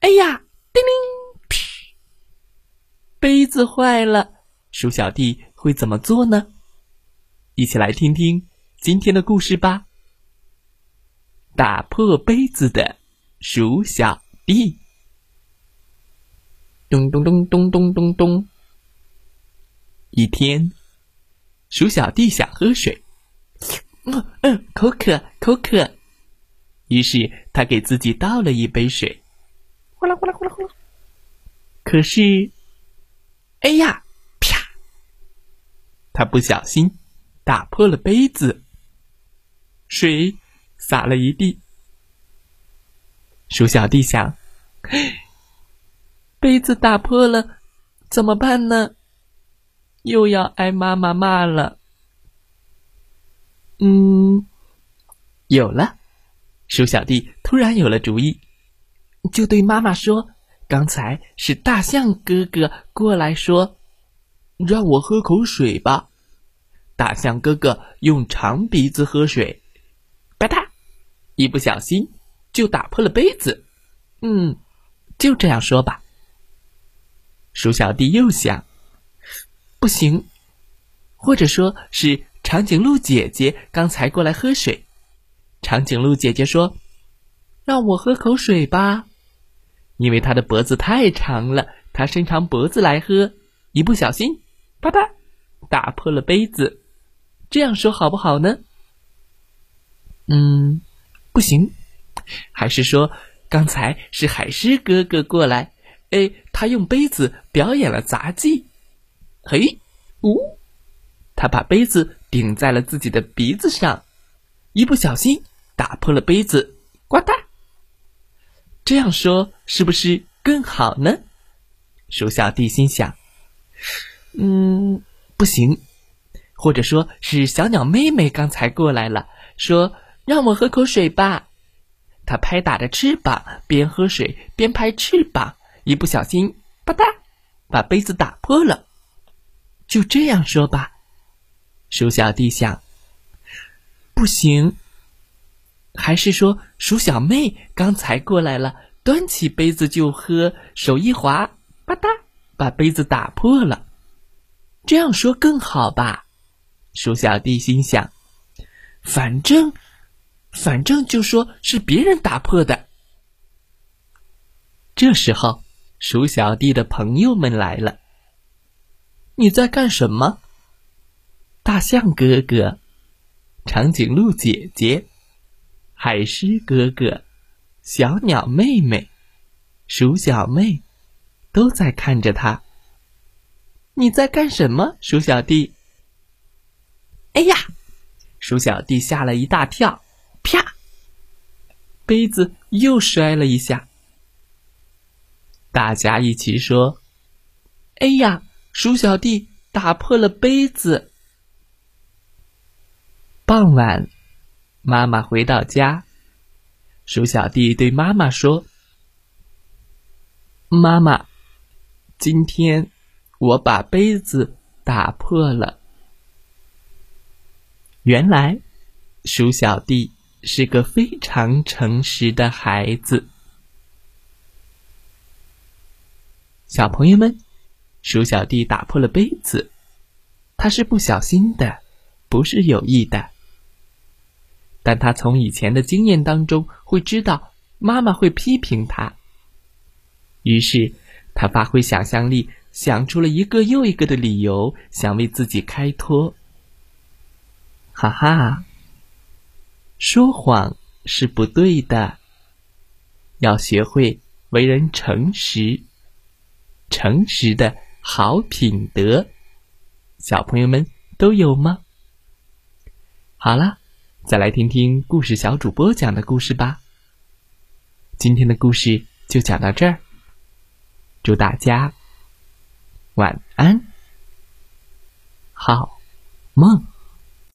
哎呀，叮铃，噗！杯子坏了，鼠小弟会怎么做呢？一起来听听今天的故事吧。打破杯子的鼠小弟，咚咚咚咚咚咚咚。一天，鼠小弟想喝水，嗯嗯，口渴，口渴。于是他给自己倒了一杯水。呼啦呼啦呼啦呼啦！可是，哎呀，啪！他不小心打破了杯子，水洒了一地。鼠小弟想：杯子打破了，怎么办呢？又要挨妈妈骂了。嗯，有了！鼠小弟突然有了主意。就对妈妈说：“刚才是大象哥哥过来说，让我喝口水吧。”大象哥哥用长鼻子喝水，吧嗒，一不小心就打破了杯子。嗯，就这样说吧。鼠小弟又想，不行，或者说是长颈鹿姐姐刚才过来喝水。长颈鹿姐姐说：“让我喝口水吧。”因为他的脖子太长了，他伸长脖子来喝，一不小心，啪嗒，打破了杯子。这样说好不好呢？嗯，不行，还是说刚才是海狮哥哥过来，哎，他用杯子表演了杂技。嘿，呜，他把杯子顶在了自己的鼻子上，一不小心打破了杯子，呱嗒。这样说是不是更好呢？鼠小弟心想：“嗯，不行。”或者说是小鸟妹妹刚才过来了，说：“让我喝口水吧。”它拍打着翅膀，边喝水边拍翅膀，一不小心，吧嗒，把杯子打破了。就这样说吧，鼠小弟想：“不行。”还是说，鼠小妹刚才过来了，端起杯子就喝，手一滑，吧嗒，把杯子打破了。这样说更好吧？鼠小弟心想，反正，反正就说是别人打破的。这时候，鼠小弟的朋友们来了。你在干什么？大象哥哥，长颈鹿姐姐。海狮哥哥、小鸟妹妹、鼠小妹，都在看着他。你在干什么，鼠小弟？哎呀！鼠小弟吓了一大跳，啪！杯子又摔了一下。大家一起说：“哎呀！鼠小弟打破了杯子。”傍晚。妈妈回到家，鼠小弟对妈妈说：“妈妈，今天我把杯子打破了。”原来，鼠小弟是个非常诚实的孩子。小朋友们，鼠小弟打破了杯子，他是不小心的，不是有意的。但他从以前的经验当中会知道妈妈会批评他，于是他发挥想象力，想出了一个又一个的理由，想为自己开脱。哈哈，说谎是不对的，要学会为人诚实，诚实的好品德，小朋友们都有吗？好了。再来听听故事小主播讲的故事吧。今天的故事就讲到这儿。祝大家晚安。好梦。